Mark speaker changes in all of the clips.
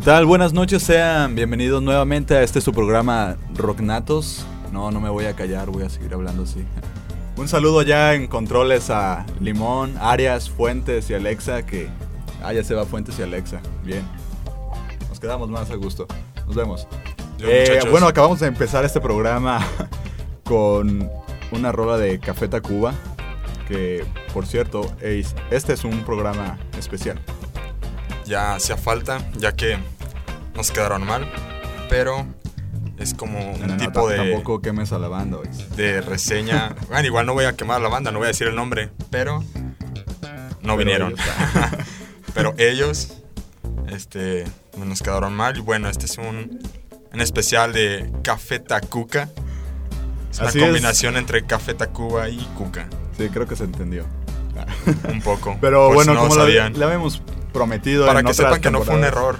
Speaker 1: Tal? Buenas noches, sean bienvenidos nuevamente a este su programa Rocknatos. No, no me voy a callar, voy a seguir hablando así. Un saludo ya en controles a Limón, Arias, Fuentes y Alexa, que... Ah, ya se va Fuentes y Alexa. Bien. Nos quedamos más a gusto. Nos vemos. Eh, bueno, acabamos de empezar este programa con una rola de Café Tacuba, que por cierto, este es un programa especial
Speaker 2: ya hacía falta, ya que nos quedaron mal, pero es como un tipo de...
Speaker 1: Tampoco quemes a la banda,
Speaker 2: De reseña. bueno, igual no voy a quemar a la banda, no voy a decir el nombre, pero no vinieron. pero ellos, este, nos quedaron mal. Y bueno, este es un, un especial de Café Tacuca. Es una combinación entre Café Tacuba y Cuca.
Speaker 1: Sí, creo que se entendió.
Speaker 2: un poco.
Speaker 1: Pero bueno, como lo, le habíamos prometido
Speaker 2: Para que sepan que no fue un error.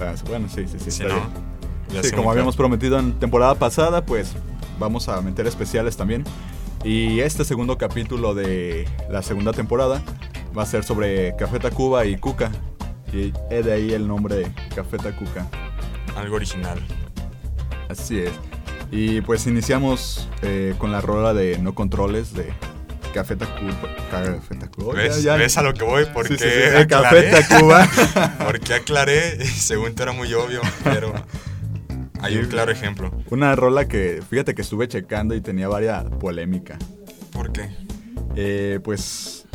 Speaker 1: Ah, bueno, sí, sí, sí. sí, como habíamos prometido en temporada pasada, pues vamos a meter especiales también. Y este segundo capítulo de la segunda temporada va a ser sobre Café Tacuba y Cuca. Y es de ahí el nombre de Café Tacuca.
Speaker 2: Algo original.
Speaker 1: Así es. Y pues iniciamos eh, con la rola de No Controles de Café Tacuba. Café Tacuba.
Speaker 3: ¿Ves?
Speaker 1: Ya, ya.
Speaker 3: ¿Ves a lo que voy? Porque
Speaker 1: Sí, sí, sí, eh, Café Tacuba.
Speaker 3: Porque aclaré, según te era muy obvio, pero hay un claro ejemplo.
Speaker 1: Una rola que, fíjate que estuve checando y tenía varias polémica.
Speaker 3: ¿Por qué?
Speaker 1: Eh, pues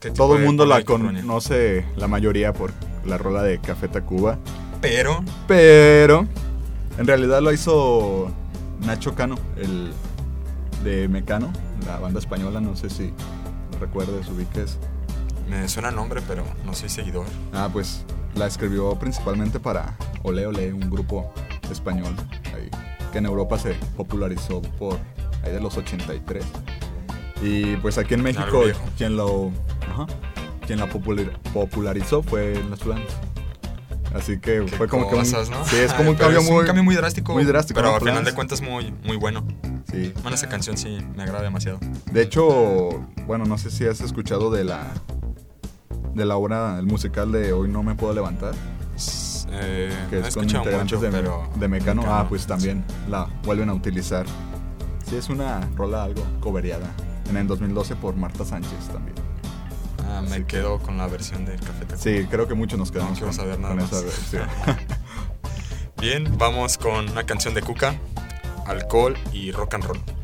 Speaker 3: ¿Qué tipo
Speaker 1: todo el mundo la conoce, la mayoría, por la rola de Café Tacuba.
Speaker 3: Pero,
Speaker 1: Pero en realidad lo hizo Nacho Cano, el de Mecano, la banda española, no sé si recuerdes, ubiques.
Speaker 3: me suena el nombre, pero no soy seguidor.
Speaker 1: Ah, pues la escribió principalmente para Ole Ole, un grupo español ahí, que en Europa se popularizó por ahí de los 83. Y pues aquí en México quien lo ajá, quien la popular- popularizó fue Las. Así que
Speaker 3: Qué
Speaker 1: fue como
Speaker 3: cosas,
Speaker 1: que un,
Speaker 3: ¿no?
Speaker 1: sí, es como un cambio muy
Speaker 3: un cambio muy drástico.
Speaker 1: muy drástico,
Speaker 3: Pero al final
Speaker 1: Plants.
Speaker 3: de cuentas muy, muy bueno.
Speaker 1: Sí.
Speaker 3: Bueno, esa canción sí me agrada demasiado.
Speaker 1: De hecho, bueno, no sé si has escuchado de la de la obra, el musical de Hoy no me puedo levantar,
Speaker 3: Eh,
Speaker 1: que
Speaker 3: no
Speaker 1: es con integrantes
Speaker 3: mucho,
Speaker 1: de,
Speaker 3: pero
Speaker 1: de Mecano.
Speaker 3: Mecano,
Speaker 1: Ah, pues también la vuelven a utilizar. Sí, es una rola algo coveriada. En el 2012 por Marta Sánchez también.
Speaker 3: Ah, me
Speaker 1: que-
Speaker 3: quedo con la versión del Café Tacuba.
Speaker 1: Sí, creo que muchos nos quedamos con,
Speaker 3: saber nada
Speaker 1: con
Speaker 3: más.
Speaker 1: esa versión.
Speaker 3: Bien, vamos con una canción de Cuca, alcohol y rock and roll.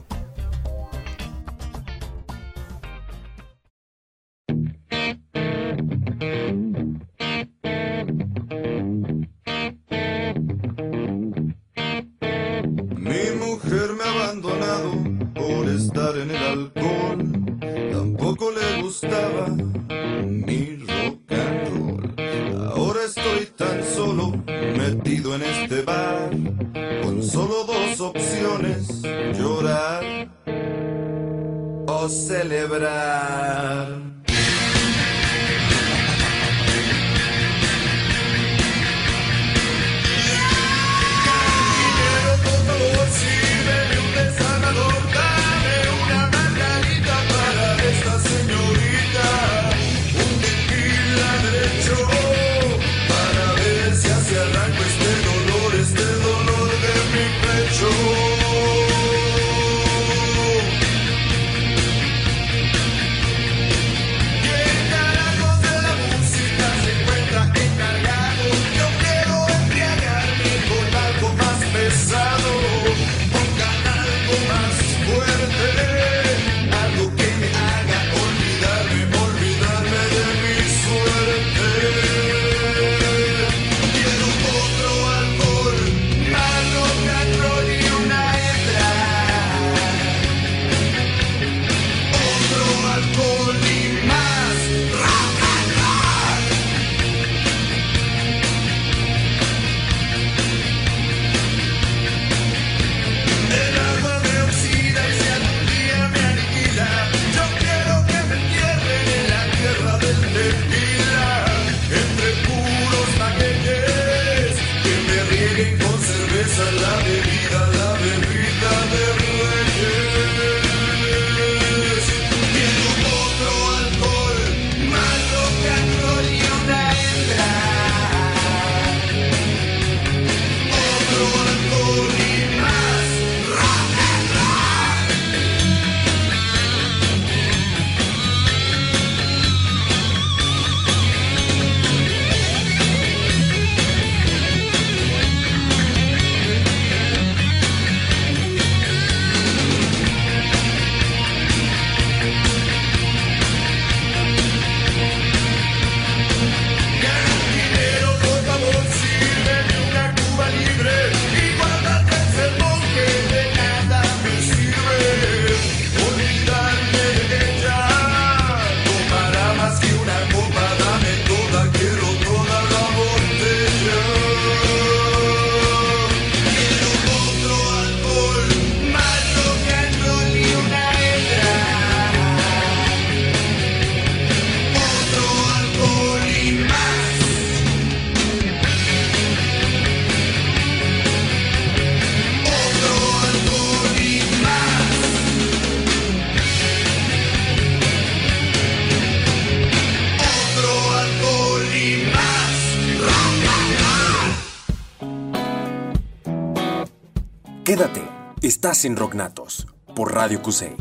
Speaker 4: sin Rognatos por
Speaker 5: Radio QC.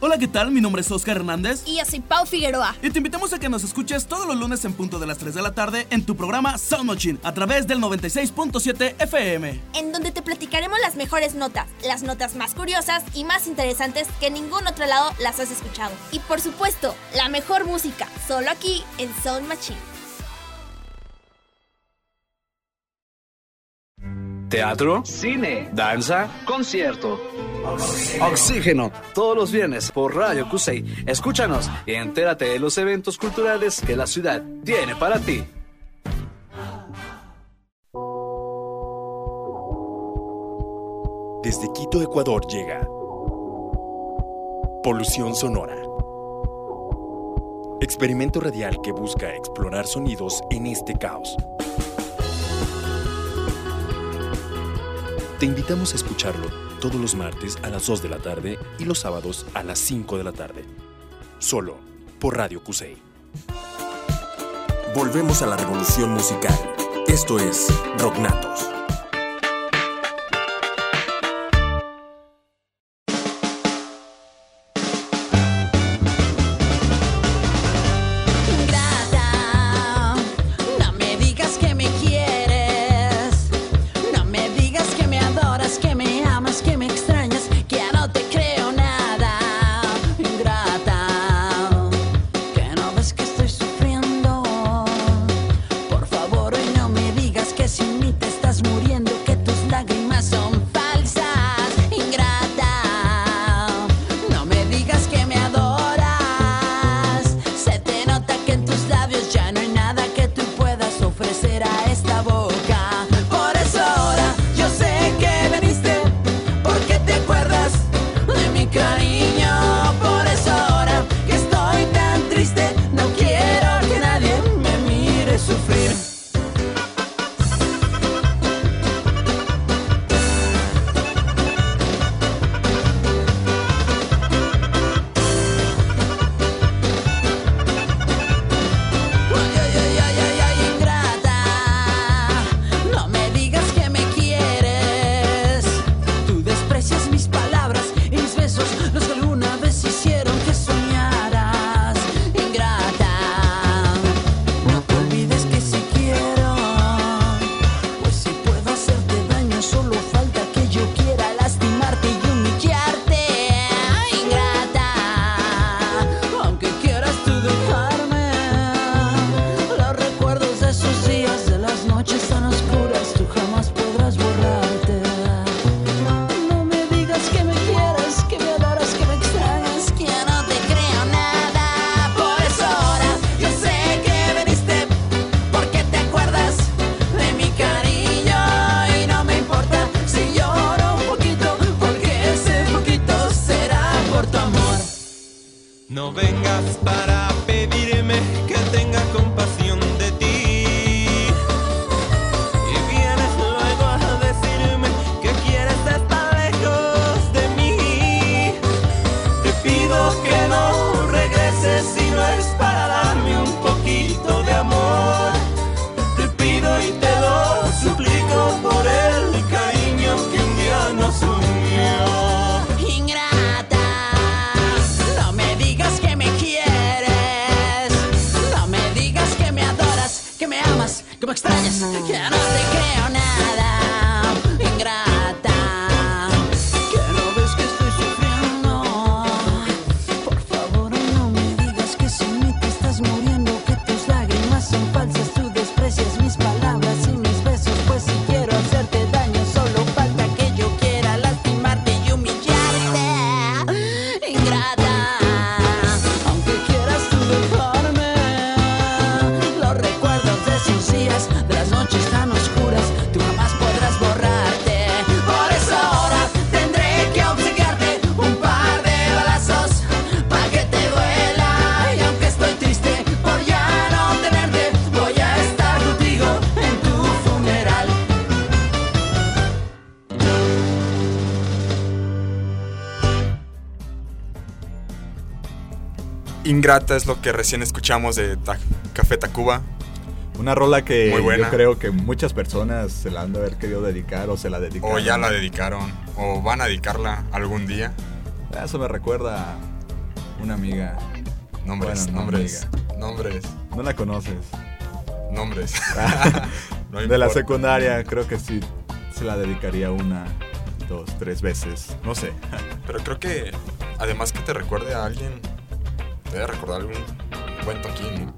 Speaker 6: Hola, ¿qué tal? Mi nombre es Oscar Hernández.
Speaker 7: Y yo soy Pau Figueroa.
Speaker 6: Y te invitamos a que nos escuches todos los lunes en punto de las 3 de la tarde en tu programa Sound Machine a través del 96.7 FM.
Speaker 7: En donde te platicaremos las mejores notas, las notas más curiosas y más interesantes que en ningún otro lado las has escuchado. Y por supuesto, la mejor música, solo aquí en Sound Machine.
Speaker 8: teatro, cine, danza, concierto. Oxígeno. Todos los viernes por Radio Cusey. Escúchanos y entérate de los eventos culturales que la ciudad tiene para ti.
Speaker 5: Desde Quito, Ecuador llega Polución Sonora. Experimento radial que busca explorar sonidos en este caos. Te invitamos a escucharlo todos los martes a las 2 de la tarde y los sábados a las 5 de la tarde. Solo por Radio QCI. Volvemos a la revolución musical. Esto es Rocknatos.
Speaker 9: Ingrata
Speaker 10: es lo que
Speaker 2: recién escuchamos de Café Tacuba.
Speaker 1: Una rola que creo que muchas personas se la han de haber querido dedicar o se la dedicaron.
Speaker 2: O ya la dedicaron, o van a dedicarla algún día.
Speaker 1: Ah, eso me recuerda a una amiga.
Speaker 2: Nombres, nombres, nombres.
Speaker 1: No la conoces.
Speaker 2: Nombres.
Speaker 1: de la secundaria creo que sí se la dedicaría una, dos, tres veces. No sé.
Speaker 2: Pero creo que además que te recuerde a alguien debe recordar algún buen toquín, ¿no?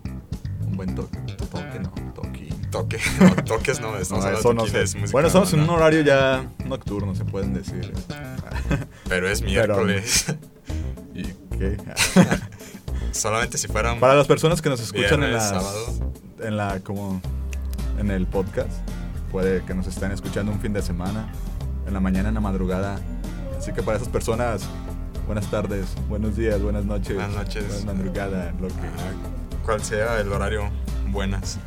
Speaker 1: Un buen toque. Toque, no. Toque.
Speaker 2: Toque. No, toques no,
Speaker 1: No,
Speaker 2: estamos hablando
Speaker 1: eso no sé.
Speaker 2: música
Speaker 1: Bueno, estamos en un horario ya nocturno, se pueden decir.
Speaker 2: Pero es miércoles.
Speaker 1: ¿Y qué?
Speaker 2: Solamente si fueran
Speaker 1: Para las personas que nos escuchan en
Speaker 2: Viernes,
Speaker 1: las,
Speaker 2: sábado.
Speaker 1: en la como en el podcast, puede que nos estén escuchando un fin de semana, en la mañana, en la madrugada. Así que para esas personas, buenas tardes, buenos días, buenas noches,
Speaker 2: Buenas noches.
Speaker 1: buenas madrugada, lo que
Speaker 2: ah, cual sea el horario, buenas.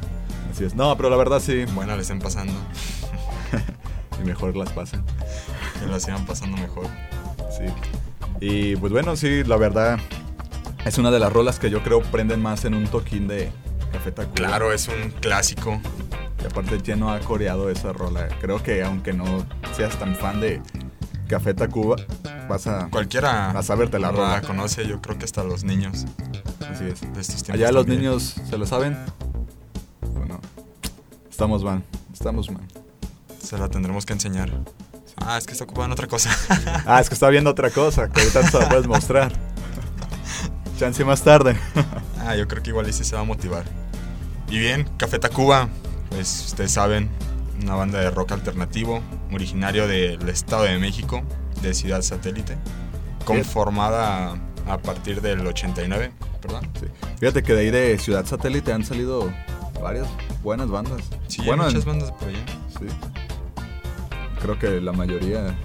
Speaker 1: así es. No, pero la verdad sí,
Speaker 2: Buenas le estén pasando.
Speaker 1: y mejor las pasen.
Speaker 2: Que la sigan pasando mejor.
Speaker 1: Sí. Y pues bueno, sí, la verdad es una de las rolas que yo creo prenden más en un toquín de Café Tacuba.
Speaker 2: Claro, es un clásico.
Speaker 1: Y aparte Cheno ha coreado esa rola. Creo que aunque no seas tan fan de Café Tacuba, vas a...
Speaker 2: Cualquiera
Speaker 1: A saberte la rola.
Speaker 2: conoce, yo creo que hasta los niños
Speaker 1: Así es.
Speaker 2: de estos tiempos.
Speaker 1: Allá los
Speaker 2: también.
Speaker 1: niños se lo saben. Bueno, estamos mal. Estamos mal.
Speaker 2: Se la tendremos que enseñar. Ah, es que está ocupada en otra cosa.
Speaker 1: Ah, es que está viendo otra cosa que ahorita no se la puedes mostrar. Chance más tarde.
Speaker 2: ah, yo creo que igual y sí se va a motivar. Y bien, Café Tacuba, pues ustedes saben, una banda de rock alternativo, originario del Estado de México, de Ciudad Satélite, conformada a, a partir del 89, ¿verdad?
Speaker 1: Sí. Fíjate que de ahí de Ciudad Satélite han salido varias buenas bandas.
Speaker 2: Sí,
Speaker 1: bueno,
Speaker 2: hay muchas bandas por allá.
Speaker 1: Sí. Creo que la mayoría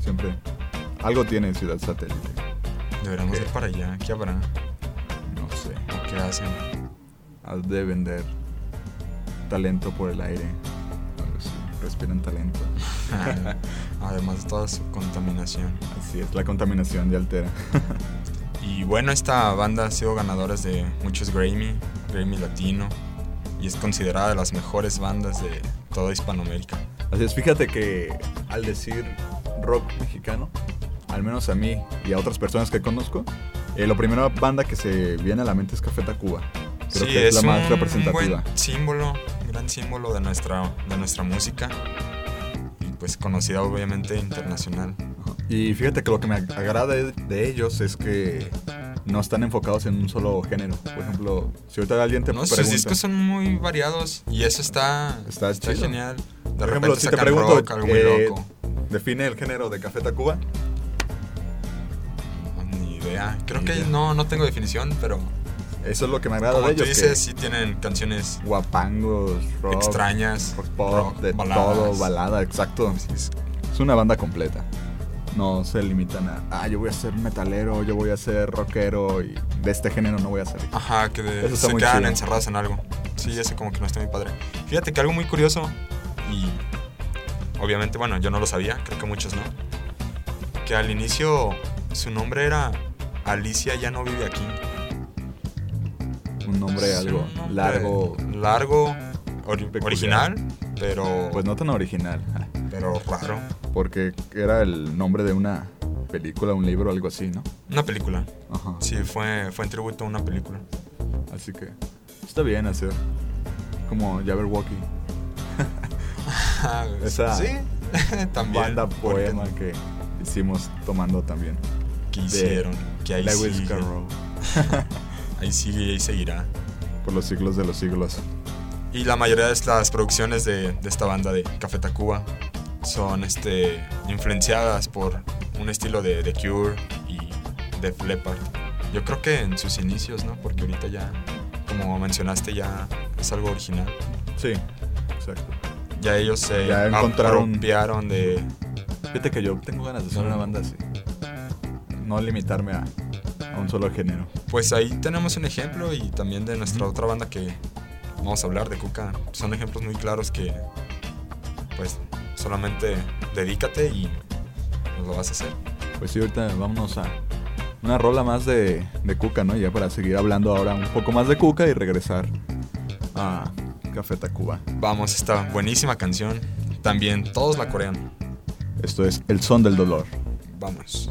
Speaker 1: siempre algo tiene Ciudad Satélite.
Speaker 2: Deberíamos ir para allá. ¿Qué habrá?
Speaker 1: No sé.
Speaker 2: ¿O qué hacen?
Speaker 1: Has de vender talento por el aire. Respiran talento.
Speaker 2: Además de toda su contaminación.
Speaker 1: Así es, la contaminación ya altera.
Speaker 2: Y bueno, esta banda ha sido ganadora de muchos Grammy, Grammy Latino, y es considerada de las mejores bandas de toda Hispanoamérica.
Speaker 1: Así es, fíjate que al decir rock mexicano, al menos a mí y a otras personas que conozco, eh, la primera banda que se viene a la mente es Café Tacuba. Creo
Speaker 2: sí,
Speaker 1: que es, la más
Speaker 2: un
Speaker 1: representativa.
Speaker 2: buen símbolo, un gran símbolo de nuestra, de nuestra música, pues conocida obviamente internacional.
Speaker 1: Y fíjate que lo que me ag- agrada de, ellos es que no están enfocados en un solo género. Por ejemplo, si ahorita alguien te
Speaker 2: No,
Speaker 1: pregunta...
Speaker 2: sus discos son muy variados y eso está,
Speaker 1: Está chido.
Speaker 2: genial. De
Speaker 1: Por ejemplo, si te pregunto,
Speaker 2: rock, algo muy
Speaker 1: eh,
Speaker 2: loco.
Speaker 1: define el género de Café Tacuba.
Speaker 2: No, Ni idea. Creo
Speaker 1: Ni
Speaker 2: que
Speaker 1: idea.
Speaker 2: no, no tengo definición, pero
Speaker 1: Eso es lo que me agrada
Speaker 2: como
Speaker 1: de
Speaker 2: tú
Speaker 1: ellos.
Speaker 2: dices,
Speaker 1: que
Speaker 2: sí tienen canciones
Speaker 1: guapangos, rock,
Speaker 2: extrañas,
Speaker 1: rock pop,
Speaker 2: rock,
Speaker 1: de
Speaker 2: baladas.
Speaker 1: todo, balada, exacto.
Speaker 2: Es-
Speaker 1: una banda completa. No se limitan a, ah, yo voy a ser metalero, yo voy a ser rockero y de este género no voy a salir.
Speaker 2: Ajá, que de- se quedan
Speaker 1: chido.
Speaker 2: encerrados en algo. Sí, eso como que no está muy padre. Fíjate que algo muy curioso y obviamente, bueno, yo no lo sabía, creo que muchos no. Que al inicio su nombre era Alicia ya no vive aquí.
Speaker 1: Un nombre algo
Speaker 2: un nombre
Speaker 1: largo,
Speaker 2: largo, ori-
Speaker 1: Peculiar.
Speaker 2: original, pero
Speaker 1: pues no tan original,
Speaker 2: pero raro.
Speaker 1: porque era el nombre de una película, un libro, algo así, ¿no?
Speaker 2: Una película.
Speaker 1: Ajá.
Speaker 2: Sí, fue fue en tributo a una película.
Speaker 1: Así que está bien hacer como Jabberwocky, Esa
Speaker 2: sí, también.
Speaker 1: banda
Speaker 2: ¿por qué
Speaker 1: poema que hicimos tomando también.
Speaker 2: que hicieron, que ahí
Speaker 1: Lewis Carroll,
Speaker 2: ahí sigue y ahí seguirá.
Speaker 1: por los siglos de los siglos.
Speaker 2: Y la mayoría de las producciones de, de esta banda de Café Tacuba son este, influenciadas por un estilo de The Cure y Def Leppard. Yo creo que en sus inicios, ¿no? Porque ahorita ya, como mencionaste, ya es algo original.
Speaker 1: Sí, exacto.
Speaker 2: Ya ellos se
Speaker 1: Ya encontraron-
Speaker 2: apropiaron de...
Speaker 1: Fíjate que yo tengo ganas de hacer una banda así. No limitarme a, a un solo género.
Speaker 2: Pues ahí tenemos un ejemplo y también de nuestra otra banda que vamos a hablar de Cuca. Son ejemplos muy claros que pues solamente dedícate y lo vas a hacer.
Speaker 1: Pues sí, ahorita vámonos a una rola más de, de Cuca, ¿no? Ya para seguir hablando ahora un poco más de Cuca y regresar a Café Tacuba.
Speaker 2: Vamos, esta buenísima canción. También todos la corean.
Speaker 1: Esto es El Son del Dolor.
Speaker 2: Vamos.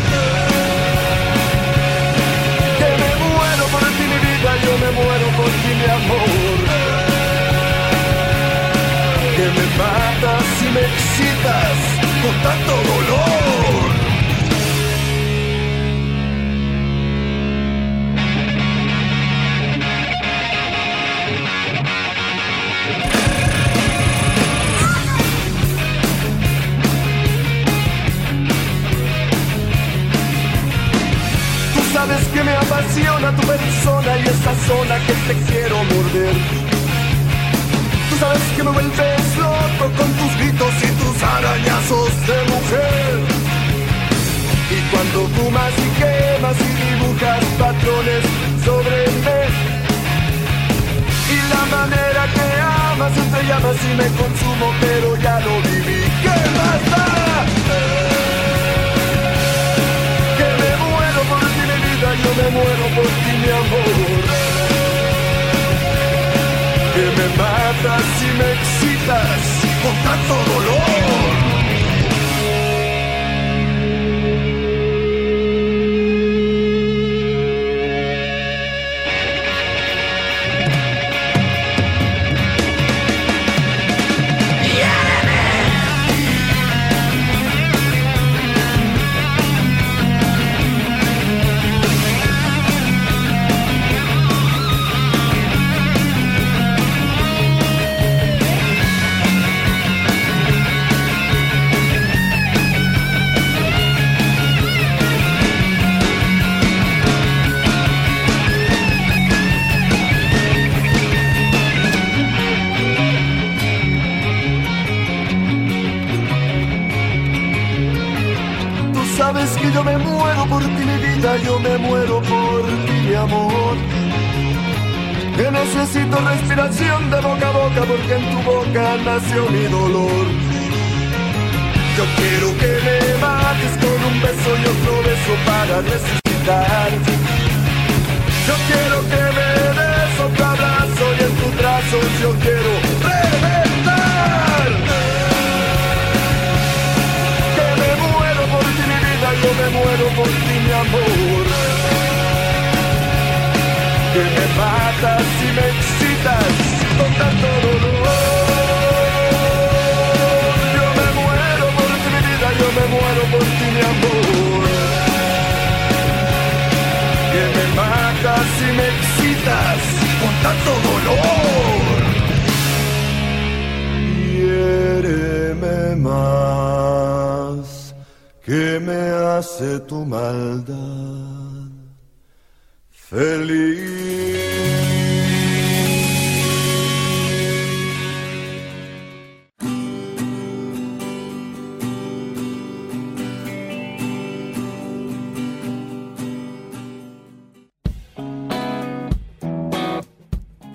Speaker 10: Yo me muero por ti mi amor. Que me matas y me excitas con tanto dolor. Sabes que me apasiona tu persona y esa zona que te quiero morder. Tú sabes que me vuelves loco con tus gritos y tus arañazos de mujer. Y cuando fumas y quemas y dibujas patrones sobre mí. Y la manera que amas entre llamas y me consumo, pero ya lo viví. ¿Qué más? Yo me muero por ti mi amor. Que me matas y me excitas con tanto dolor.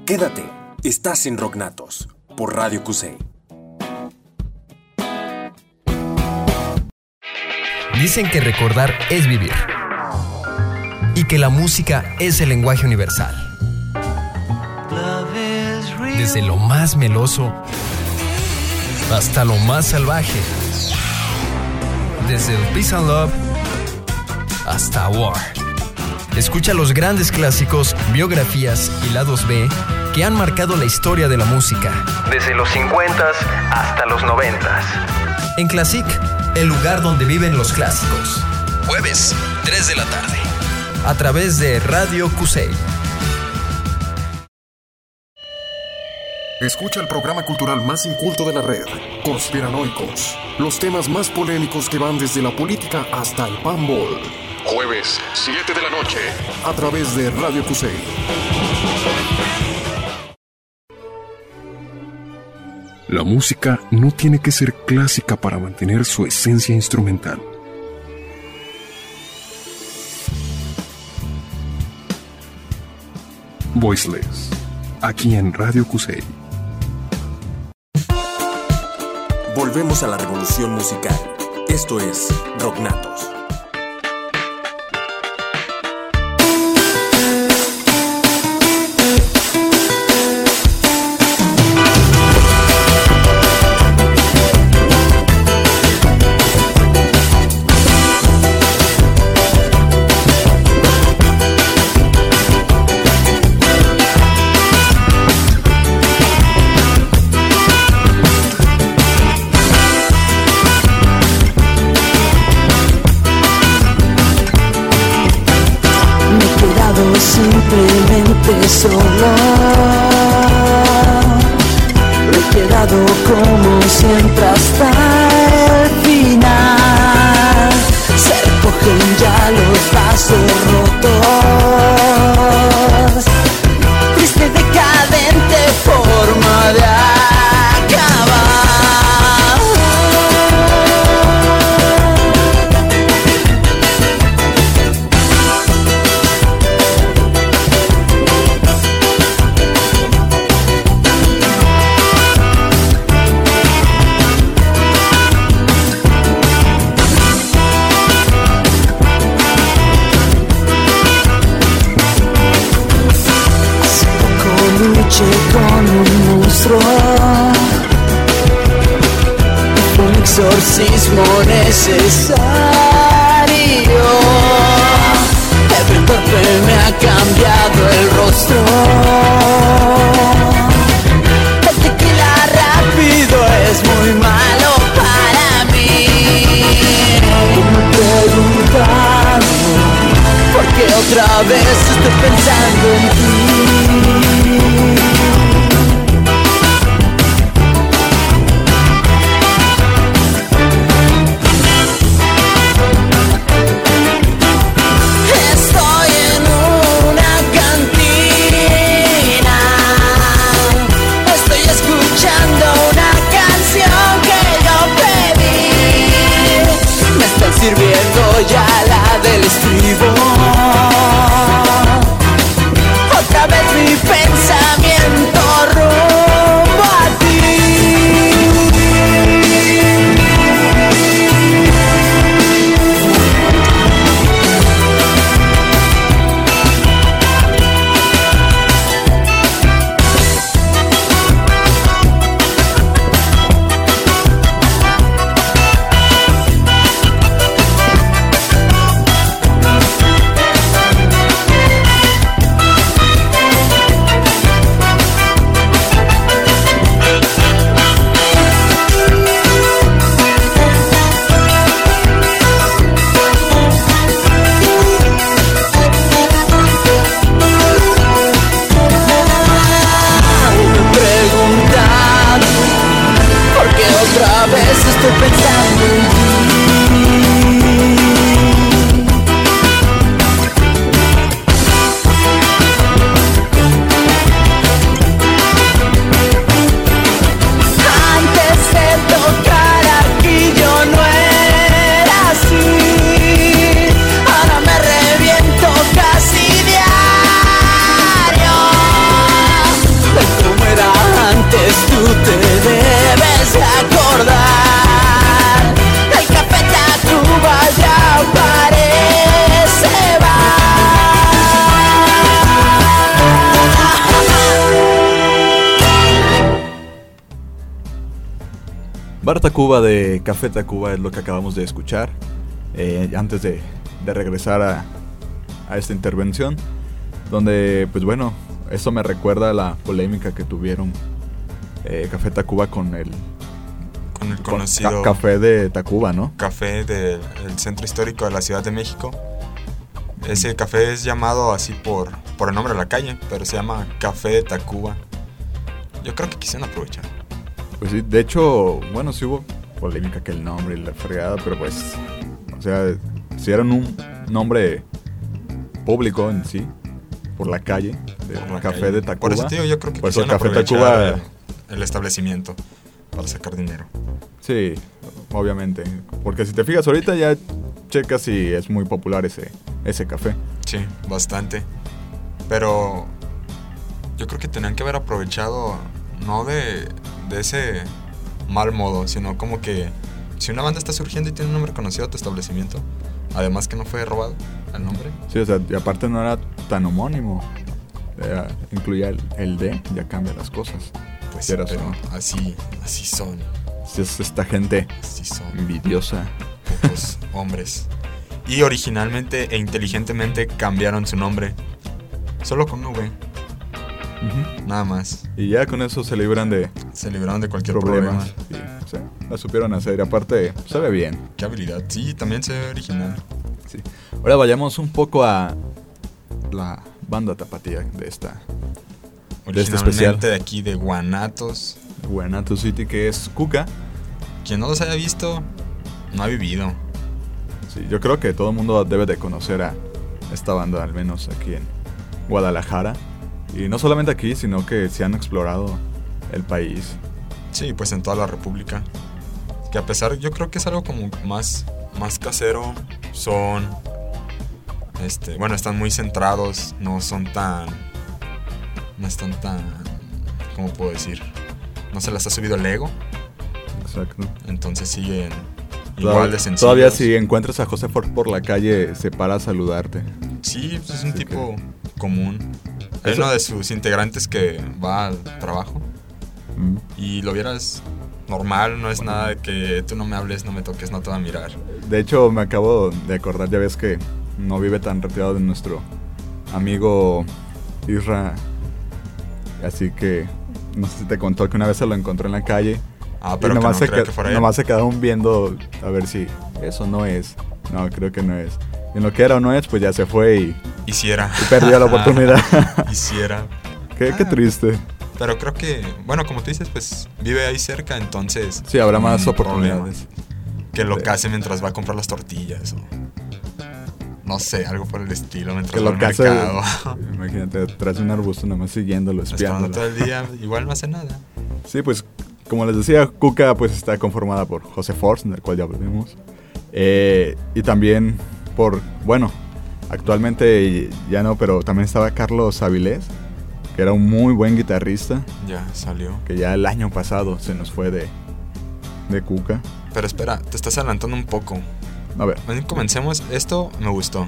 Speaker 5: Quédate, estás en Rocknatos por Radio Cusey.
Speaker 11: Dicen que recordar es vivir. Y que la música es el lenguaje universal. Desde lo más meloso hasta lo más salvaje. Desde el Peace and Love hasta War. Escucha los grandes clásicos, biografías y lados B que han marcado la historia de la música. Desde los 50s hasta los 90s. En Classic, el lugar donde viven los clásicos. Jueves, 3 de la tarde. a través de Radio Cusey.
Speaker 12: Escucha el programa cultural más inculto de la red, Conspiranoicos. Los temas más polémicos que van desde la política hasta el panball. Jueves, 7 de la noche. A través de Radio Cusey. La música no tiene que ser clásica para mantener su esencia instrumental. Voiceless, aquí en Radio Cusey.
Speaker 5: Volvemos a la revolución musical. Esto es Rocknatos.
Speaker 9: Tacuba
Speaker 1: de Café Tacuba es lo que acabamos de escuchar. eh, antes de, de regresar a, a esta intervención. Donde, pues bueno, eso me recuerda a la polémica que tuvieron eh, Café Tacuba con el,
Speaker 2: Con el
Speaker 1: con
Speaker 2: conocido
Speaker 1: ca- café de Tacuba, ¿no?
Speaker 2: café del centro histórico de la Ciudad de México. Ese café es llamado así por, por el nombre de la calle, pero se llama Café de Tacuba. Yo creo que quisieron aprovechar.
Speaker 1: Pues sí, de hecho, bueno, sí hubo polémica que el nombre y la fregada, pero pues, o sea, si era un nombre público en sí, por la calle, de
Speaker 2: Por la
Speaker 1: Café
Speaker 2: calle.
Speaker 1: de Tacuba.
Speaker 2: Por eso, tío, yo creo que
Speaker 1: Por eso el Café Tacuba,
Speaker 2: el, el establecimiento para sacar dinero.
Speaker 1: sí, obviamente. Porque si te fijas ahorita ya checas si es muy popular ese, ese café.
Speaker 2: Sí, bastante. Pero yo creo que tenían que haber aprovechado no de, de ese mal modo, sino como que si una banda está surgiendo y tiene un nombre conocido a tu establecimiento, además que no fue robado el nombre,
Speaker 1: Sí, o sea, y aparte no era tan homónimo. Era- incluía el, el D, ya cambia las cosas.
Speaker 2: pues
Speaker 1: o
Speaker 2: pero
Speaker 1: no.
Speaker 2: así, así son,
Speaker 1: Si es esta gente
Speaker 2: así son
Speaker 1: envidiosa.
Speaker 2: pocos hombres. Y originalmente e inteligentemente cambiaron su nombre, solo con V, Nada más.
Speaker 1: Y ya con eso se libran de
Speaker 2: Se libraron de cualquier problema.
Speaker 1: problemas. Y, sí, la supieron hacer. Y aparte, sabe bien.
Speaker 2: Qué habilidad. Sí, también se ve original.
Speaker 1: Sí. Ahora vayamos un poco a la banda tapatía de esta De este especial.
Speaker 2: Originalmente de aquí de Guanatos.
Speaker 1: Guanato City, que es Cuca.
Speaker 2: Quien no los haya visto, no ha vivido.
Speaker 1: Sí, yo creo que todo el mundo debe de conocer a esta banda, al menos aquí en Guadalajara. Y no solamente aquí, sino que se han explorado el país.
Speaker 2: Sí, pues en toda la República. Que a pesar, yo creo que es algo como más, más casero. Son. Este, bueno, están muy centrados. No son tan. No están tan. ¿Cómo puedo decir? No se les ha subido el ego.
Speaker 1: Exacto.
Speaker 2: Entonces siguen igual
Speaker 1: Todavía,
Speaker 2: de sencillos.
Speaker 1: todavía si encuentras a José Ford por la calle, se para a saludarte.
Speaker 2: Sí, pues es un tipo común. Hay
Speaker 1: Eso-
Speaker 2: uno de sus integrantes que va al trabajo
Speaker 1: Mm.
Speaker 2: y lo vieras normal, no es nada de que tú no me hables, no me toques, no te va a mirar.
Speaker 1: De hecho, me acabo de acordar, ya ves que no vive tan retirado de nuestro amigo Isra. Así que no sé si te contó que una vez se lo encontró en la calle.
Speaker 2: Ah,
Speaker 1: y
Speaker 2: pero que no
Speaker 1: nomás, se,
Speaker 2: creo que fuera
Speaker 1: nomás se quedaron viendo a ver si eso no es. No, creo que no es. En lo que era o no es, pues ya se fue y,
Speaker 2: Hiciera.
Speaker 1: y perdió la oportunidad.
Speaker 2: Hiciera.
Speaker 1: qué, qué
Speaker 2: Ah.
Speaker 1: triste.
Speaker 2: Pero creo que, bueno, como tú dices, pues vive ahí cerca, entonces...
Speaker 1: Sí, habrá más oportunidades.
Speaker 2: Que lo case mientras va a comprar las tortillas o... No sé, algo por el estilo, mientras
Speaker 1: Que
Speaker 2: va
Speaker 1: lo
Speaker 2: al
Speaker 1: case.
Speaker 2: mercado.
Speaker 1: Imagínate, tras un arbusto nomás siguiéndolo,
Speaker 2: Esperando
Speaker 1: espiándolo.
Speaker 2: todo el día, igual no hace nada.
Speaker 1: Sí, pues como les decía, Cuca pues está conformada por José Force, del cual ya hablamos. Eh, y también por, bueno, actualmente ya no, pero también estaba Carlos Avilés, que era un muy buen guitarrista,
Speaker 2: Ya, salió.
Speaker 1: que ya el año pasado se nos fue de, de Cuca.
Speaker 2: Pero espera, te estás adelantando un poco.
Speaker 1: A ver,
Speaker 2: Comencemos, esto me gustó.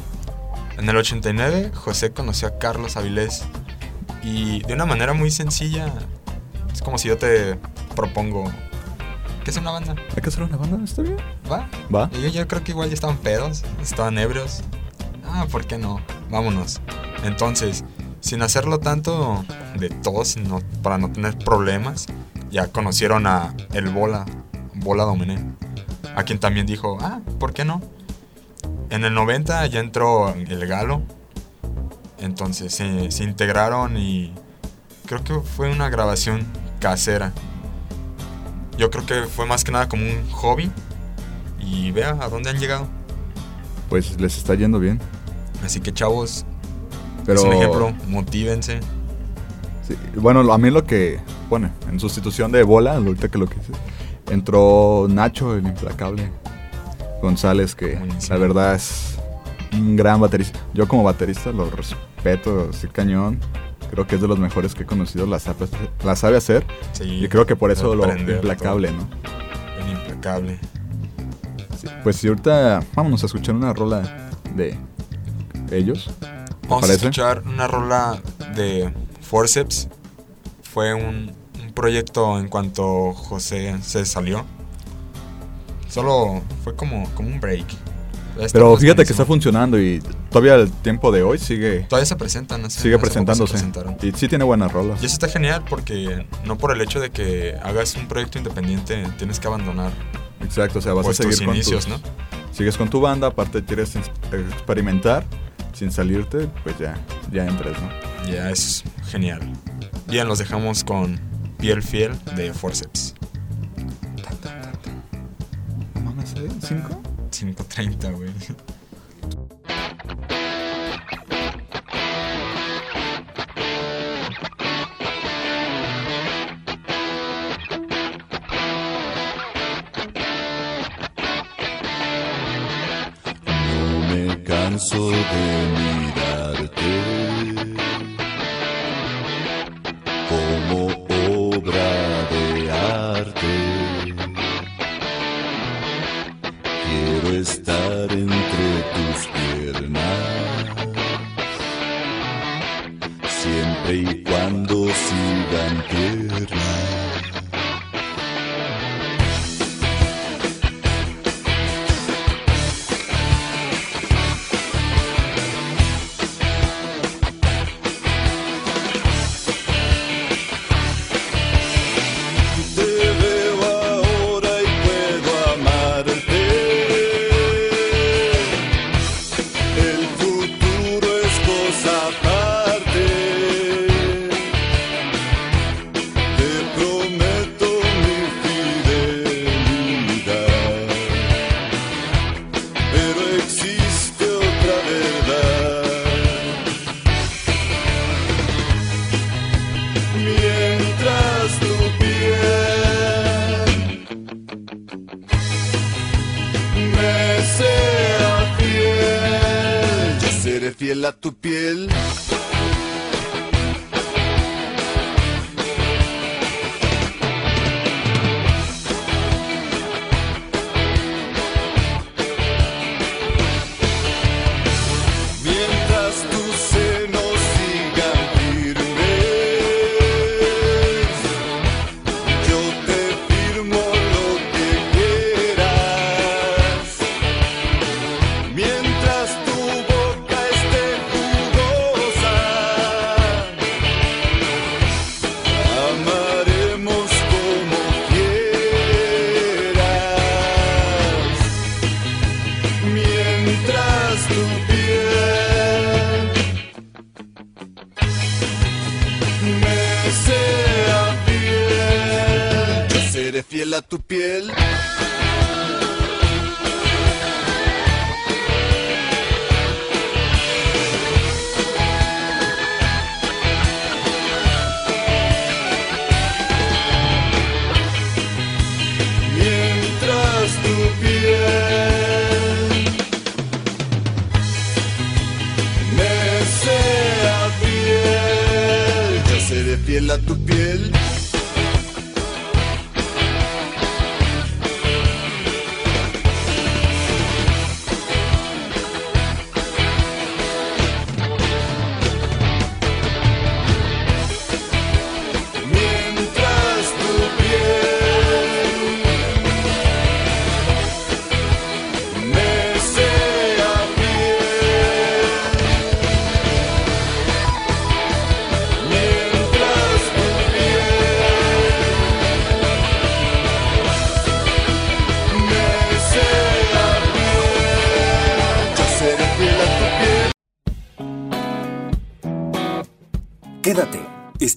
Speaker 2: En el 89, José conoció a Carlos Avilés y de una manera muy sencilla, es como si yo te propongo, ¿qué es una banda?
Speaker 1: ¿hay que hacer una banda? ¿Está bien?
Speaker 2: ¿Va?
Speaker 1: Va.
Speaker 2: Y yo, yo creo que igual ya estaban pedos, estaban ebrios. Ah, ¿por qué no? Vámonos. Entonces, sin hacerlo tanto de todo, sino para no tener problemas, ya conocieron a el Bola, Bola Domené, a quien también dijo, ah, ¿por qué no? En el 90 ya entró el Galo, entonces se, se integraron y creo que fue una grabación casera. Yo creo que fue más que nada como un hobby y vea a dónde han llegado.
Speaker 1: Pues les está yendo bien.
Speaker 2: Así que chavos,
Speaker 1: Pero,
Speaker 2: es un ejemplo, motívense.
Speaker 1: sí, bueno, a mí lo que, bueno, en sustitución de Bola, ahorita que lo que dices, entró Nacho, el implacable González, que
Speaker 2: Buenísimo.
Speaker 1: la verdad es un gran baterista. Yo como baterista lo respeto, así cañón. Creo que es de los mejores que he conocido, la sabe, la sabe hacer.
Speaker 2: Sí,
Speaker 1: Y creo que por eso lo implacable,
Speaker 2: todo.
Speaker 1: ¿no?
Speaker 2: El implacable.
Speaker 1: Sí, Pues si ahorita vámonos a escuchar una rola de ellos. ¿te
Speaker 2: Vamos
Speaker 1: parece?
Speaker 2: a escuchar una rola de Forceps. Fue un, un proyecto en cuanto José se salió. Solo fue como, como un break.
Speaker 1: Pero fíjate que está funcionando y todavía el tiempo de hoy sigue,
Speaker 2: Todavía se presentan. hace-
Speaker 1: sigue
Speaker 2: hace poco se
Speaker 1: presentándose. Y sí tiene buenas rolas.
Speaker 2: Y eso está genial porque no por el hecho de que hagas un proyecto independiente tienes que abandonar
Speaker 1: Exacto, o sea, vas
Speaker 2: pues,
Speaker 1: a seguir
Speaker 2: tus
Speaker 1: con
Speaker 2: inicios,
Speaker 1: tus-
Speaker 2: ¿no?
Speaker 1: Sigues con tu banda, aparte quieres experimentar, sin salirte, pues ya, ya entras, ¿no?
Speaker 2: Ya es genial. Bien, los dejamos con Piel Fiel de Forceps.
Speaker 1: ¿Cinco?
Speaker 2: 5.30, güey.
Speaker 3: No me canso de mirarte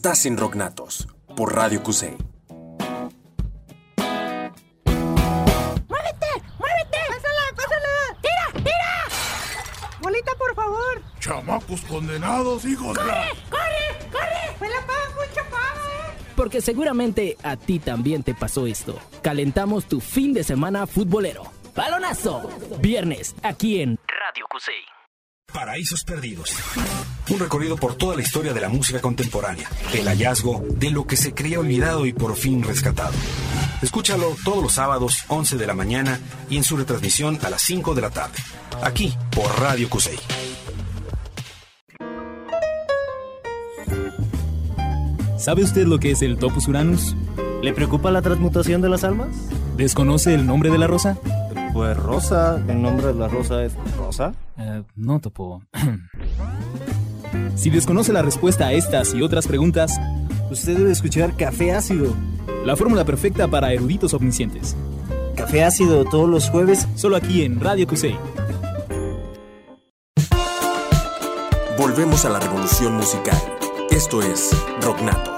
Speaker 5: estás en Rocknatos por Radio Cusey.
Speaker 13: ¡Muévete! ¡Muévete! ¡Pásala! ¡Pásala! ¡Tira! ¡Tira! ¡Bolita, por favor!
Speaker 14: Chamacos condenados, hijos de la...
Speaker 13: ¡Corre! ¡Corre! ¡Me la pago, eh!
Speaker 15: Porque seguramente a ti también te pasó esto. Calentamos tu fin de semana futbolero. Balonazo. Viernes, aquí en.
Speaker 16: Paraísos Perdidos. Un recorrido por toda la historia de la música contemporánea. El hallazgo de lo que se creía olvidado y por fin rescatado. Escúchalo todos los sábados, 11 de la mañana y en su retransmisión a las 5 de la tarde. Aquí por Radio Cusey.
Speaker 17: ¿Sabe usted lo que es el Topus Uranus? ¿Le preocupa la transmutación de las almas? ¿Desconoce el nombre de la rosa?
Speaker 18: Pues Rosa, el nombre de la rosa es Rosa.
Speaker 17: Eh, no, Topo. si desconoce la respuesta a estas y otras preguntas,
Speaker 18: usted debe escuchar Café Ácido.
Speaker 17: La fórmula perfecta para eruditos omniscientes.
Speaker 18: Café Ácido todos los jueves.
Speaker 17: Solo aquí en Radio Cusey.
Speaker 19: Volvemos a la revolución musical. Esto es Rocknatos.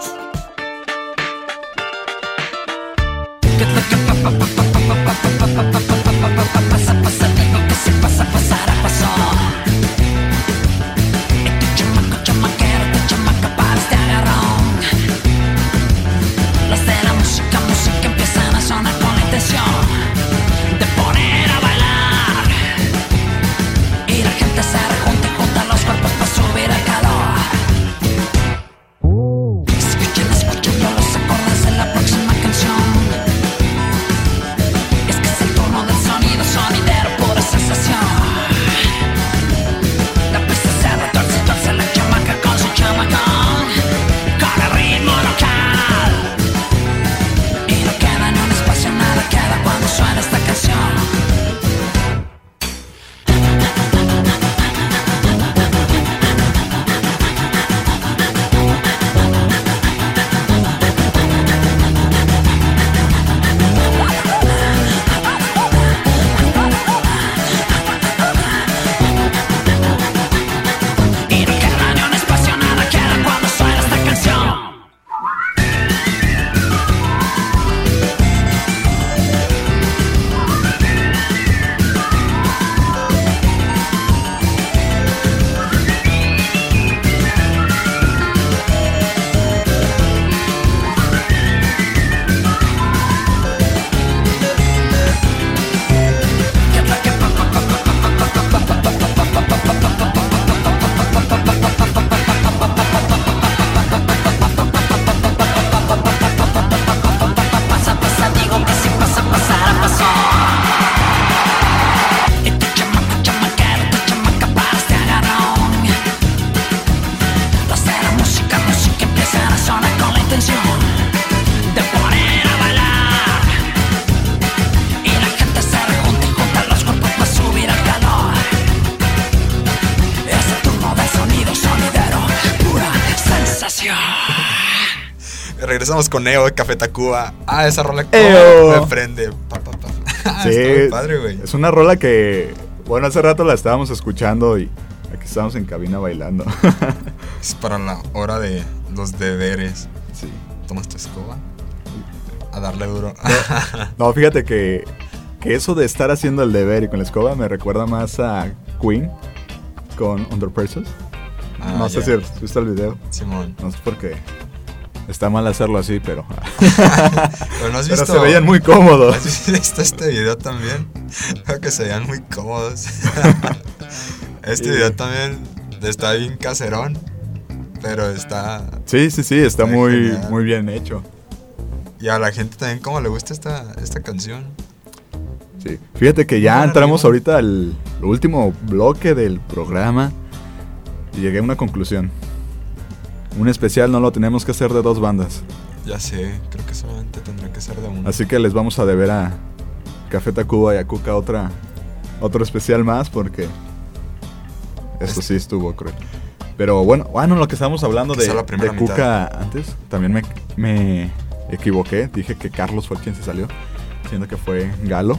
Speaker 2: Regresamos con Neo de Café Tacuba. Ah, esa rola
Speaker 1: Eo.
Speaker 2: me prende. Pa, pa, pa. Ah,
Speaker 1: Sí,
Speaker 2: está muy padre, güey.
Speaker 1: es una rola que, bueno, hace rato la estábamos escuchando y aquí estamos en cabina bailando.
Speaker 2: Es para la hora de los deberes.
Speaker 1: Sí.
Speaker 2: Tomas tu escoba. A darle duro.
Speaker 1: No, fíjate que, que eso de estar haciendo el deber y con la escoba me recuerda más a Queen con Under.
Speaker 2: Ah,
Speaker 1: no sé
Speaker 2: ya.
Speaker 1: si has visto el video.
Speaker 2: Simón.
Speaker 1: No sé por qué. Está mal hacerlo así, pero.
Speaker 2: Pero no has
Speaker 1: Pero
Speaker 2: visto.
Speaker 1: se veían muy cómodos.
Speaker 2: ¿Has visto este video también? Creo que se veían muy cómodos. este
Speaker 1: Sí.
Speaker 2: video también está bien caserón. Pero está.
Speaker 1: Sí, sí, sí, está
Speaker 2: Está
Speaker 1: muy,
Speaker 2: genial.
Speaker 1: muy bien hecho.
Speaker 2: Y a la gente también, como le gusta esta, esta canción.
Speaker 1: Sí. Fíjate que ya entramos ahorita al último bloque del programa y llegué a una conclusión. Un especial no lo tenemos que hacer de dos bandas.
Speaker 2: Ya sé, creo que solamente tendrá que ser de uno.
Speaker 1: Así que les vamos a deber a Café Tacuba y a Cuca otra, otro especial más porque eso sí estuvo cruel. Pero bueno, bueno, lo que estábamos hablando de Cuca antes, también me, me equivoqué. Dije que Carlos fue quien se salió, siendo que fue Galo.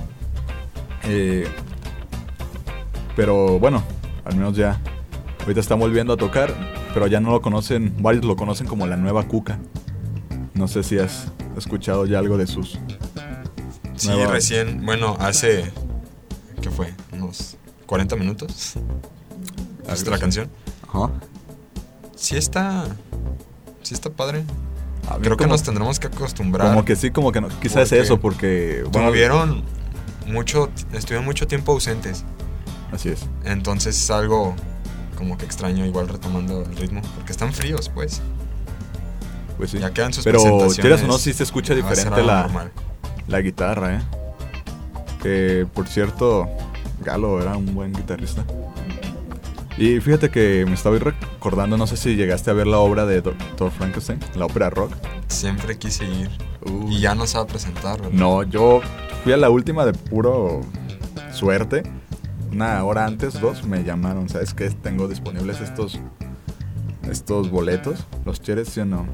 Speaker 1: Eh, pero bueno, al menos ya ahorita están volviendo a tocar, pero ya no lo conocen, varios lo conocen como la nueva Cuca. No sé si has escuchado ya algo de sus
Speaker 2: Sí,
Speaker 1: nueva-
Speaker 2: recién, bueno, hace. ¿Qué fue? Unos 40 minutos. ¿Viste la canción?
Speaker 1: Ajá.
Speaker 2: Sí está. Sí está padre. Creo que nos tendremos que acostumbrar.
Speaker 1: Como que sí, como que no. Quizás es
Speaker 2: Porque
Speaker 1: eso, porque.
Speaker 2: Tuvieron mucho. Estuvieron mucho tiempo ausentes.
Speaker 1: Así es.
Speaker 2: Entonces es algo como que extraño, igual retomando el ritmo. Porque están fríos, pues.
Speaker 1: Pues sí.
Speaker 2: Ya quedan sus
Speaker 1: Pero
Speaker 2: presentaciones.
Speaker 1: quieras o no, sí se escucha diferente la, guitarra, ¿eh? Que por cierto, Galo era un buen guitarrista. Y fíjate que me estaba recordando, no sé si llegaste a ver la obra de Dr. Frankenstein, la ópera rock.
Speaker 2: Siempre quise ir. Y ya no se va a presentar, ¿verdad?
Speaker 1: No, yo fui a la última de puro suerte. Una hora antes, dos, me llamaron. ¿Sabes qué? Tengo disponibles estos estos boletos. Los quieres, sí o no.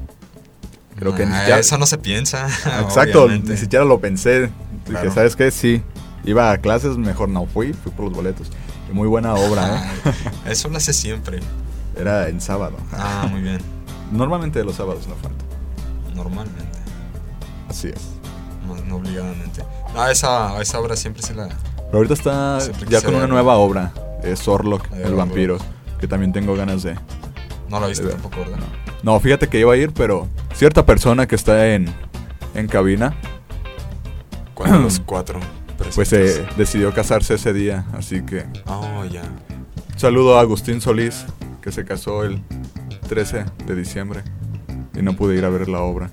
Speaker 1: Creo que ni
Speaker 2: Ah,
Speaker 1: siquiera-
Speaker 2: Eso no se piensa.
Speaker 1: Exacto,
Speaker 2: obviamente.
Speaker 1: ni siquiera lo pensé. Dije. ¿sabes qué? Sí. Iba a clases, mejor no fui, fui por los boletos. Y muy buena obra, ¿eh?
Speaker 2: Eso lo hace siempre.
Speaker 1: Era en sábado.
Speaker 2: Ah, muy bien.
Speaker 1: Normalmente los sábados no falta.
Speaker 2: Normalmente.
Speaker 1: Así es.
Speaker 2: No, no obligadamente. No, esa, a esa obra siempre se la.
Speaker 1: Pero ahorita está ya con una nueva obra. Es Orlok,
Speaker 2: Ah, ya
Speaker 1: el vampiro. Que también tengo ganas de.
Speaker 2: No la viste
Speaker 1: de
Speaker 2: tampoco, ¿verdad?
Speaker 1: No, fíjate que iba a ir, pero cierta persona que está en, en cabina.
Speaker 2: ¿Cuál de los cuatro?
Speaker 1: Pues eh, decidió casarse ese día, así que.
Speaker 2: Oh, ya.
Speaker 1: Saludo a Agustín Solís, que se casó el 13 de diciembre y no pude ir a ver la obra.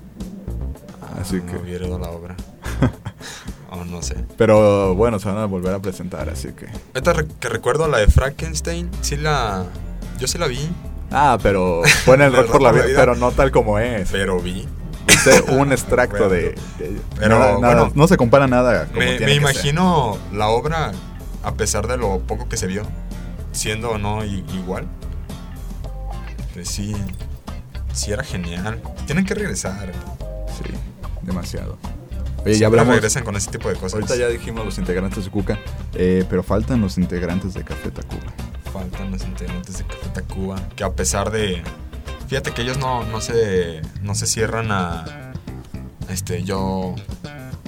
Speaker 1: Así que.
Speaker 2: No hubiera ido a la obra. no sé.
Speaker 1: Pero bueno, se van a volver a presentar, así que.
Speaker 2: Re- que recuerdo la de Frankenstein, sí la. Yo sí la vi.
Speaker 1: Ah, pero fue en el rock por la vida, pero no tal como es.
Speaker 2: Pero vi.
Speaker 1: Hice un extracto de. de-
Speaker 2: Pero,
Speaker 1: nada- nada-
Speaker 2: bueno,
Speaker 1: no se compara nada. Como
Speaker 2: Me, me imagino la obra, a pesar de lo poco que se vio, siendo o no igual. Pues sí, sí era genial. Tienen que regresar.
Speaker 1: Sí, demasiado. Oye, ya hablamos.
Speaker 2: regresan con ese tipo de cosas.
Speaker 1: Ahorita ya dijimos los integrantes de Cuca, eh, pero faltan los integrantes de Café Tacuba.
Speaker 2: Faltan los integrantes de Café Tacuba, que a pesar de... Fíjate que ellos no, no, se, no se cierran a... Este, yo...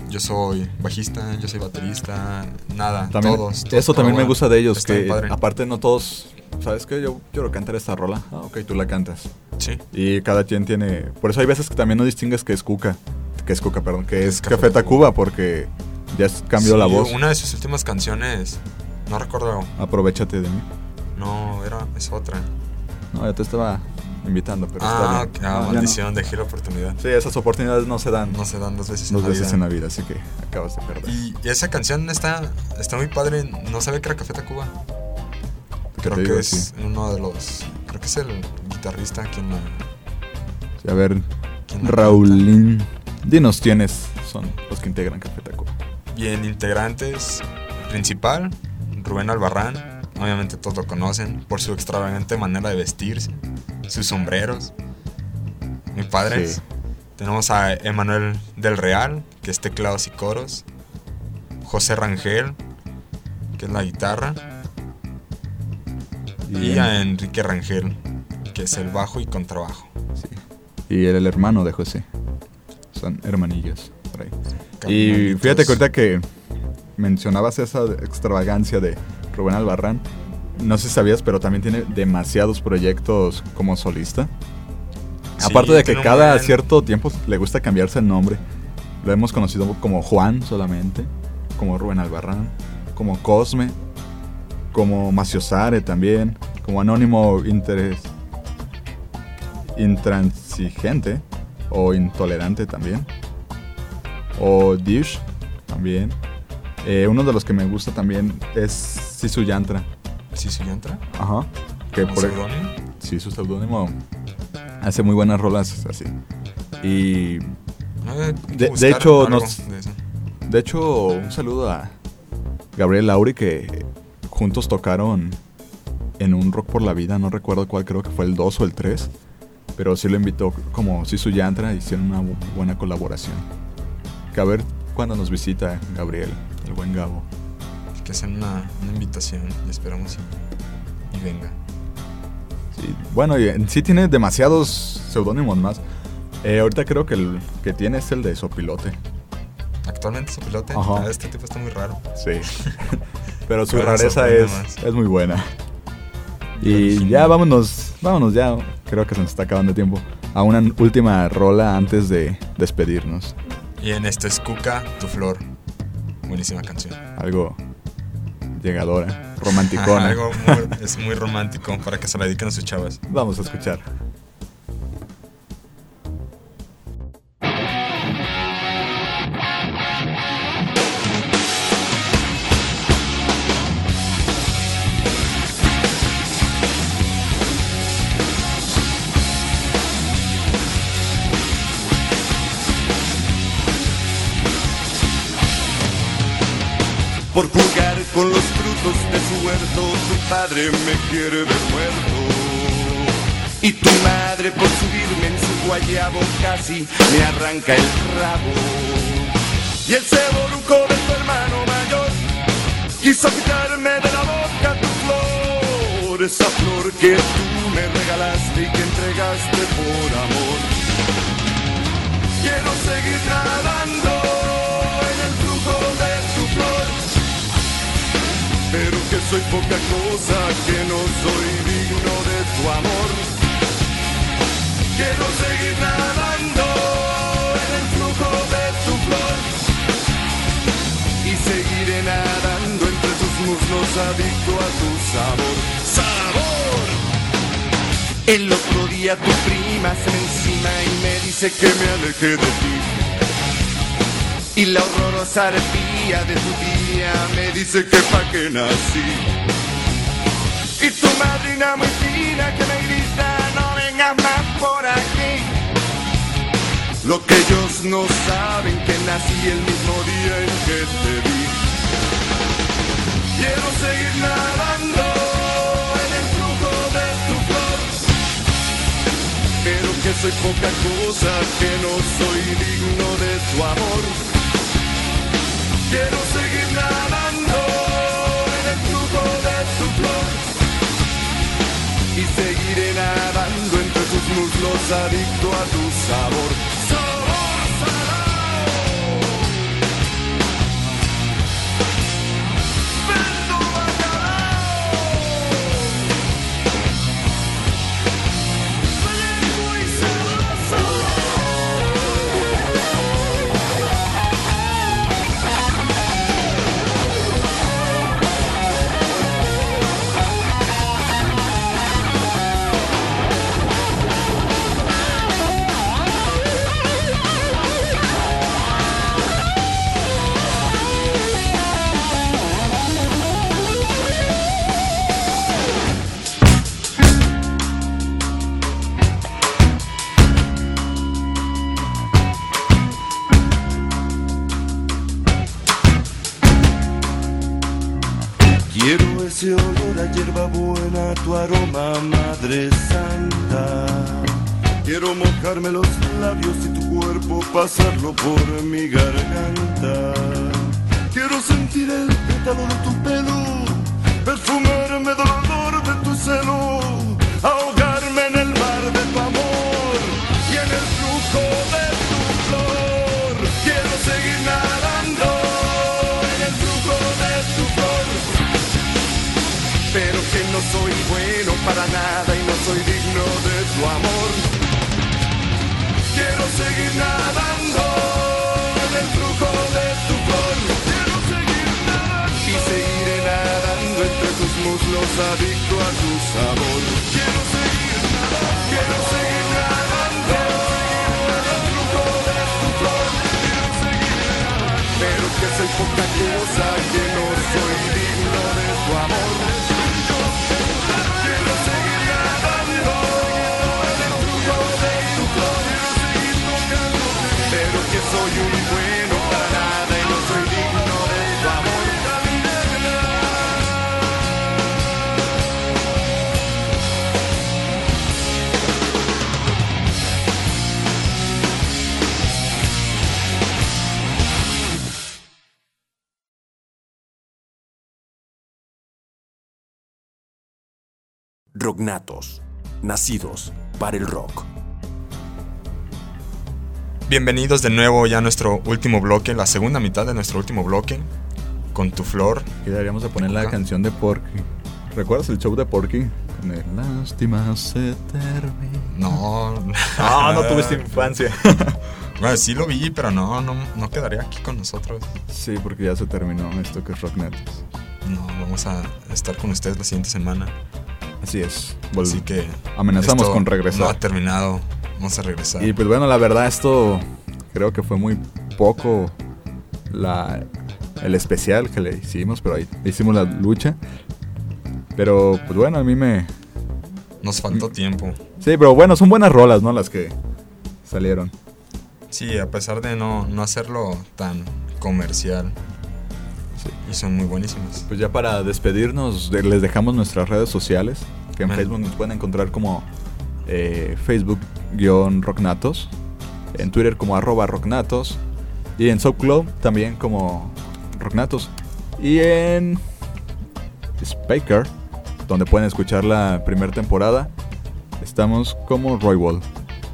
Speaker 2: Yo soy bajista, yo soy baterista, nada,
Speaker 1: También,
Speaker 2: todos. todos
Speaker 1: eso también me gusta de ellos, que aparte no todos, ¿sabes qué? Yo quiero cantar esta rola. Ah, ok, tú la cantas.
Speaker 2: Sí.
Speaker 1: Y cada quien tiene... Por eso hay veces que también no distingues que es Cuca, que es Cuca, perdón, que es,
Speaker 2: Café
Speaker 1: Café Tacuba, porque ya cambió
Speaker 2: Sí,
Speaker 1: la voz.
Speaker 2: Una de sus últimas canciones, no recuerdo,
Speaker 1: Aprovechate de mí.
Speaker 2: no, era, es otra.
Speaker 1: No, ya te estaba invitando, pero
Speaker 2: Ah,
Speaker 1: está bien.
Speaker 2: ah,
Speaker 1: No,
Speaker 2: maldición, dejé la oportunidad.
Speaker 1: Sí, esas oportunidades no se dan.
Speaker 2: No se dan dos veces
Speaker 1: Dos
Speaker 2: en la
Speaker 1: veces
Speaker 2: vida.
Speaker 1: en la vida, así que acabas de perder.
Speaker 2: Y, y esa canción está, está muy padre, no sabía que era Café Tacuba.
Speaker 1: ¿Qué
Speaker 2: Creo que
Speaker 1: digo?
Speaker 2: es
Speaker 1: Sí.
Speaker 2: uno de los, creo que es el guitarrista quien la...
Speaker 1: Sí, a ver,
Speaker 2: ¿Quién la
Speaker 1: Raulín, dinos quiénes son los que integran Café Tacuba.
Speaker 2: Bien, integrantes, principal, Rubén Albarrán, obviamente todos lo conocen por su extravagante manera de vestirse, sus sombreros, muy padres.
Speaker 1: Sí.
Speaker 2: Tenemos a Emanuel del Real, que es teclados y coros, José Rangel, que es la guitarra, y a Enrique Rangel, que es el bajo y contrabajo.
Speaker 1: Y el, el hermano de José. Por ahí. Y fíjate que ahorita que mencionabas esa extravagancia de Rubén Albarrán, no sé si sabías, pero también tiene demasiados proyectos como solista.
Speaker 2: Sí,
Speaker 1: Aparte de que cada cierto tiempo le gusta cambiarse el nombre. Lo hemos conocido como Juan solamente, como Rubén Albarrán, como Cosme, como Maciosare también, como Anónimo Interes, Intransigente o Intolerante también, o Dish también. Eh, uno de los que me gusta también es Sisu Yantra.
Speaker 2: ¿Sisu Yantra?
Speaker 1: Ajá. Que
Speaker 2: ¿Como
Speaker 1: por
Speaker 2: seudónimo?
Speaker 1: Sí, su seudónimo hace muy buenas rolas así. Y de, hecho nos
Speaker 2: de
Speaker 1: de hecho un saludo a Gabriel Lauri que juntos tocaron en un Rock por la Vida, no recuerdo cuál, creo que fue el 2 o el 3, pero sí lo invitó como Sisu Yantra, hicieron una bu- buena colaboración. Que a ver cuándo nos visita Gabriel, el buen Gabo.
Speaker 2: que hacen una, una invitación y esperamos y, y venga.
Speaker 1: Sí, bueno, y en sí tiene demasiados seudónimos más. Eh, ahorita creo que el que tiene es el de Sopilote.
Speaker 2: Actualmente su pilote,
Speaker 1: Ajá.
Speaker 2: ah, este tipo está muy raro.
Speaker 1: Sí. Pero su
Speaker 2: Pero
Speaker 1: rareza es, es muy buena. Y ya vámonos, vámonos ya. Creo que se nos está acabando el tiempo. A una última rola antes de despedirnos.
Speaker 2: Y en este es Cuca, tu flor. Buenísima canción.
Speaker 1: Algo llegadora, romanticona.
Speaker 2: Algo muy- es muy romántico para que se la dediquen a sus chavas.
Speaker 1: Vamos a escuchar.
Speaker 10: Por jugar con los frutos de su huerto, tu padre me quiere ver muerto. Y tu madre por subirme en su guayabo casi me arranca el rabo. Y el ceboruco de tu hermano mayor quiso quitarme de la boca tu flor, esa flor que tú me regalaste y que entregaste por amor. Quiero seguir nadando poca cosa, que no soy digno de tu amor. Quiero seguir nadando en el flujo de tu flor y seguiré nadando entre tus muslos adicto a tu sabor. ¡Sabor! El otro día tu prima se encima y me dice que me aleje de ti. Y la horrorosa arpía de tu tía me dice que pa' que nací. Y tu madrina muy fina que me grita no vengas más por aquí. Lo que ellos no saben que nací el mismo día en que te vi. Quiero seguir nadando en el flujo de tu flor, pero que soy poca cosa, que no soy digno de tu amor. Quiero seguir nadando en el flujo de tu flor y seguiré nadando entre tus muslos adicto a tu. Sabor, Ese olor a hierba buena, tu aroma, Madre Santa. Quiero mojarme los labios y tu cuerpo pasarlo por mi garganta. Quiero sentir el pétalo de tu pelo, perfumarme del olor de tu celo, soy bueno para nada y no soy digno de tu amor. Quiero seguir nadando en el flujo de tu flor. Quiero seguir nadando y seguiré nadando entre tus muslos adicto a tu sabor. Quiero seguir nadando, quiero seguir nadando en el flujo de tu flor. Quiero seguir nadando, pero que soy poca cosa
Speaker 5: Rognatos, nacidos para el rock.
Speaker 2: Bienvenidos de nuevo ya a nuestro último bloque, la segunda mitad de nuestro último bloque, con tu flor.
Speaker 1: Y deberíamos de poner la canción de Porky. ¿Recuerdas el show de Porky? Lástima se termina.
Speaker 2: No,
Speaker 1: Ah, no tuviste infancia.
Speaker 2: Bueno, sí lo vi, pero no, no, no quedaría aquí con nosotros.
Speaker 1: Sí, porque ya se terminó esto que es Rocknet.
Speaker 2: No, vamos a estar con ustedes la siguiente semana.
Speaker 1: Así es.
Speaker 2: Así que
Speaker 1: Amenazamos con regresar.
Speaker 2: No ha terminado. Vamos a regresar.
Speaker 1: Y pues bueno, la verdad esto creo que fue muy poco la, el especial que le hicimos, pero ahí hicimos la lucha. Pero pues bueno, a mí me...
Speaker 2: Nos faltó tiempo.
Speaker 1: Sí, pero bueno, son buenas rolas, ¿no? Las que salieron.
Speaker 2: Sí, a pesar de no, no hacerlo tan comercial. Y son muy buenísimas.
Speaker 1: Pues ya para despedirnos, les dejamos nuestras redes sociales, que en Facebook nos pueden encontrar como eh, Facebook-Rocknatos, en Twitter como arroba Rocknatos, y en SoundCloud también como Rocknatos, y en Speaker, donde pueden escuchar la primera temporada,
Speaker 20: estamos como Roy Wall.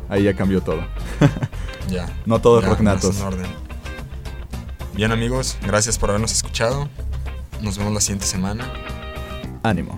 Speaker 20: Ahí ya cambió todo.
Speaker 2: ya.
Speaker 20: No todos Rocknatos.
Speaker 2: Bien amigos, gracias por habernos escuchado. Nos vemos la siguiente semana.
Speaker 20: Ánimo.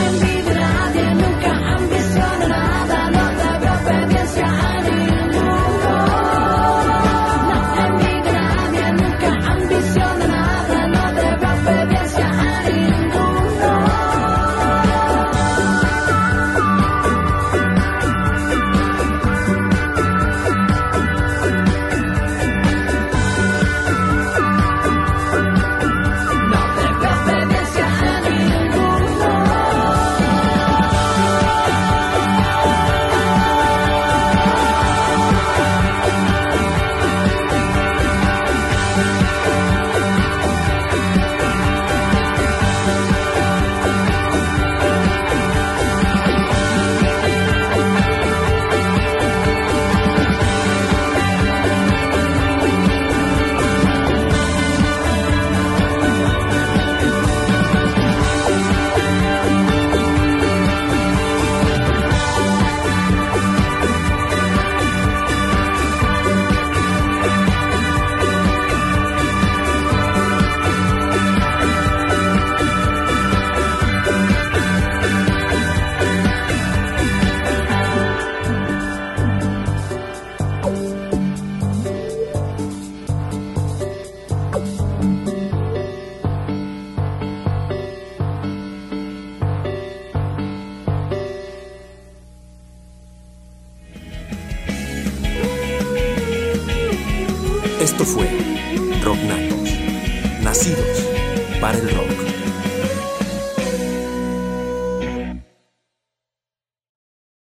Speaker 21: and